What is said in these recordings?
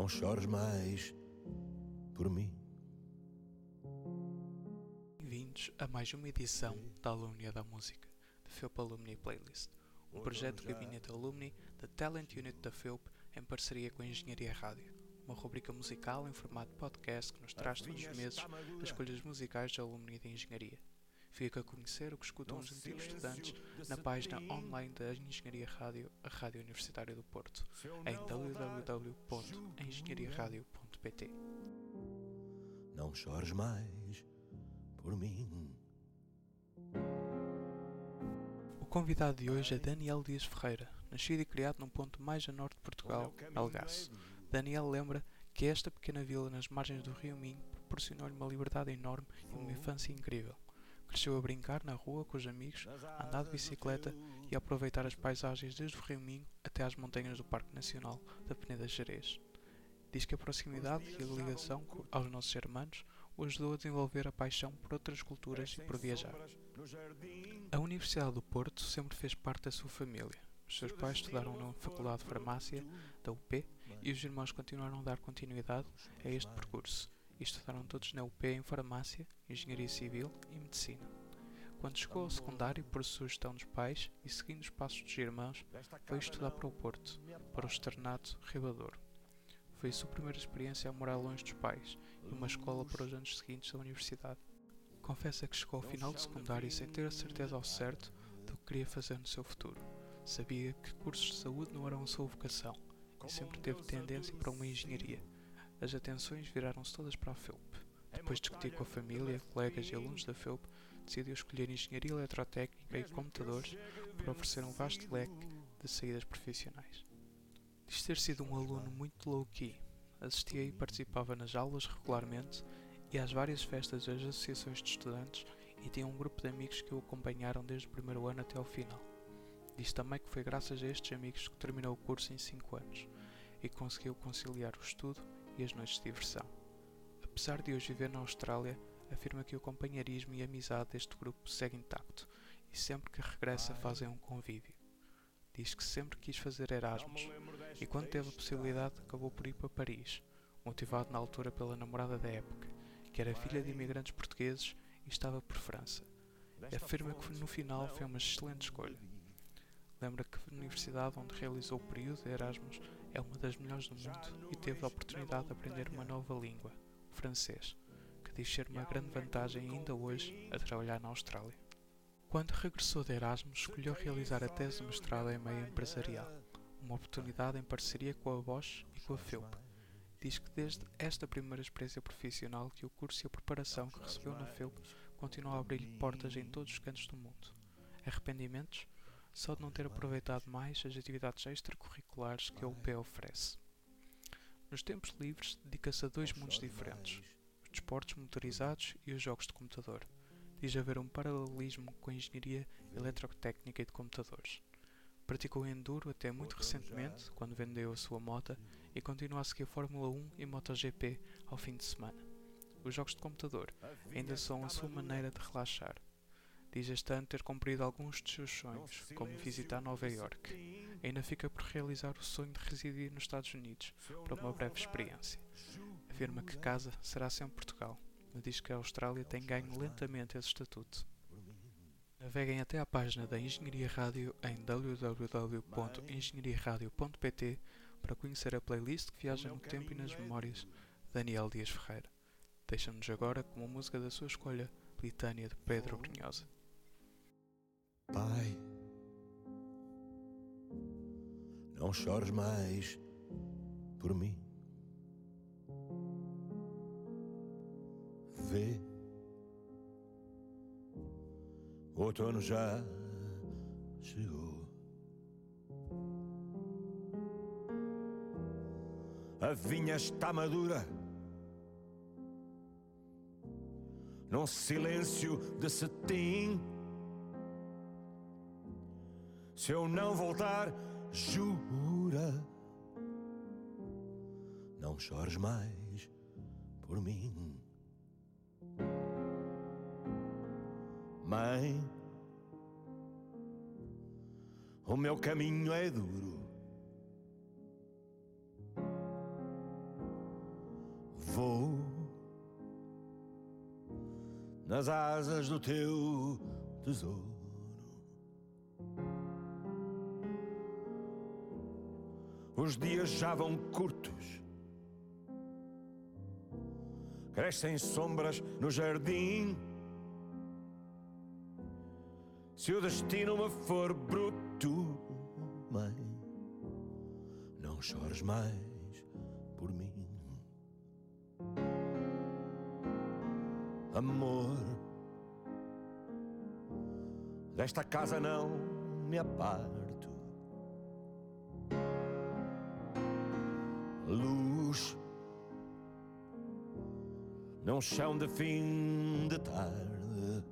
Não chores mais por mim. Bem-vindos a mais uma edição da Alumnia da Música, da FEUP Alumni Playlist, um projeto do Gabinete Alumni da Talent Unit da FEUP em parceria com a Engenharia Rádio, uma rubrica musical em formato podcast que nos traz todos os meses as escolhas musicais de alumni de Engenharia. Fica a conhecer o que escutam os antigos estudantes na página online da Engenharia Rádio, a Rádio Universitária do Porto, em www.engenhariaradio.pt. Não chores mais por mim. O convidado de hoje é Daniel Dias Ferreira, nascido e criado num ponto mais a norte de Portugal, Algaço. Daniel lembra que esta pequena vila nas margens do Rio Minho proporcionou-lhe uma liberdade enorme e uma infância incrível. Cresceu a brincar na rua com os amigos, a andar de bicicleta e a aproveitar as paisagens desde o Rio Minho até às montanhas do Parque Nacional da Peneda Jerez. Diz que a proximidade e a ligação aos nossos irmãos o ajudou a desenvolver a paixão por outras culturas e por viajar. A Universidade do Porto sempre fez parte da sua família. Os seus pais estudaram na Faculdade de Farmácia da UP e os irmãos continuaram a dar continuidade a este percurso e estudaram todos na UP em Farmácia, Engenharia Civil e Medicina. Quando chegou ao secundário, por sugestão dos pais e seguindo os passos dos irmãos, foi estudar para o Porto, para o externato Ribador. Foi a sua primeira experiência a morar longe dos pais e uma escola para os anos seguintes da universidade. Confessa que chegou ao final do secundário sem ter a certeza ao certo do que queria fazer no seu futuro. Sabia que cursos de saúde não eram a sua vocação e sempre teve tendência para uma engenharia as atenções viraram-se todas para a FEUP. Depois de discutir com a família, colegas e alunos da FEUP, decidiu escolher Engenharia Eletrotécnica e Computadores por oferecer um vasto leque de saídas profissionais. Diz ter sido um aluno muito low-key. Assistia e participava nas aulas regularmente e às várias festas das associações de estudantes e tinha um grupo de amigos que o acompanharam desde o primeiro ano até ao final. Diz também que foi graças a estes amigos que terminou o curso em 5 anos e conseguiu conciliar o estudo e as noites de diversão. Apesar de hoje viver na Austrália, afirma que o companheirismo e a amizade deste grupo segue intacto e sempre que regressa fazem um convívio. Diz que sempre quis fazer Erasmus e quando teve a possibilidade acabou por ir para Paris, motivado na altura pela namorada da época, que era filha de imigrantes portugueses e estava por França. Afirma que no final foi uma excelente escolha. Lembra que a universidade onde realizou o período de Erasmus é uma das melhores do mundo e teve a oportunidade de aprender uma nova língua, o francês, que diz ser uma grande vantagem ainda hoje a trabalhar na Austrália. Quando regressou de Erasmus, escolheu realizar a tese de mestrado em meio empresarial, uma oportunidade em parceria com a Bosch e com a FEUP. Diz que desde esta primeira experiência profissional que o curso e a preparação que recebeu na FEUP continuam a abrir-lhe portas em todos os cantos do mundo. Arrependimentos? Só de não ter aproveitado mais as atividades extracurriculares que a UP oferece. Nos tempos livres, dedica-se a dois mundos diferentes: os desportos motorizados e os jogos de computador. Diz haver um paralelismo com a engenharia eletrotécnica e de computadores. Praticou enduro até muito recentemente, quando vendeu a sua moto, e continua a seguir Fórmula 1 e MotoGP ao fim de semana. Os jogos de computador ainda são a sua maneira de relaxar Diz este ano ter cumprido alguns dos seus sonhos, como visitar Nova York. Ainda fica por realizar o sonho de residir nos Estados Unidos para uma breve experiência. Afirma que casa será sempre Portugal, mas diz que a Austrália tem ganho lentamente esse estatuto. Naveguem até à página da Engenharia Rádio em www.engenhariaradio.pt para conhecer a playlist que viaja no tempo e nas memórias de Daniel Dias Ferreira. Deixa-nos agora com uma música da sua escolha, Litânia de Pedro Brunhosa. Pai, não chores mais por mim. Vê, o outono já chegou. A vinha está madura. Num silêncio de cetim se eu não voltar, jura, não chores mais por mim. Mãe, o meu caminho é duro. Vou nas asas do teu tesouro. Os dias já vão curtos, crescem sombras no jardim. Se o destino me for bruto, mãe, não chores mais por mim. Amor, desta casa não me aparto. Luz, num chão de fim de tarde.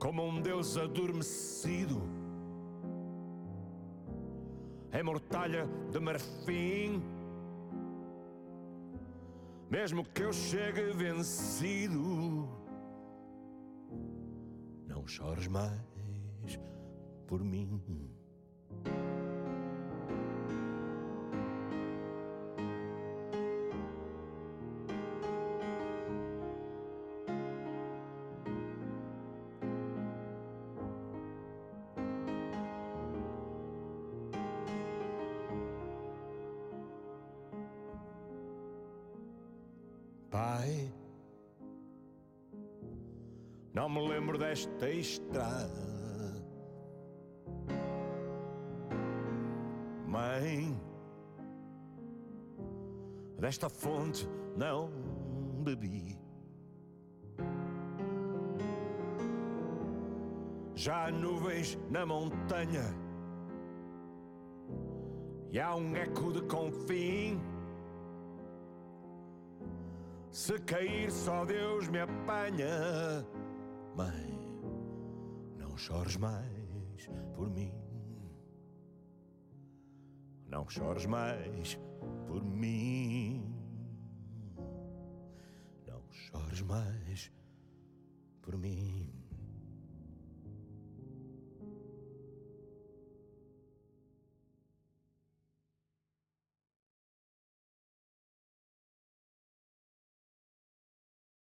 Como um Deus adormecido, em mortalha de marfim. Mesmo que eu chegue vencido, não chores mais por mim. Pai, não me lembro desta estrada. Mãe, desta fonte não bebi. Já há nuvens na montanha e há um eco de confim. Se cair, só Deus me apanha. Mãe, não chores mais por mim. Não chores mais por mim. Não chores mais por mim.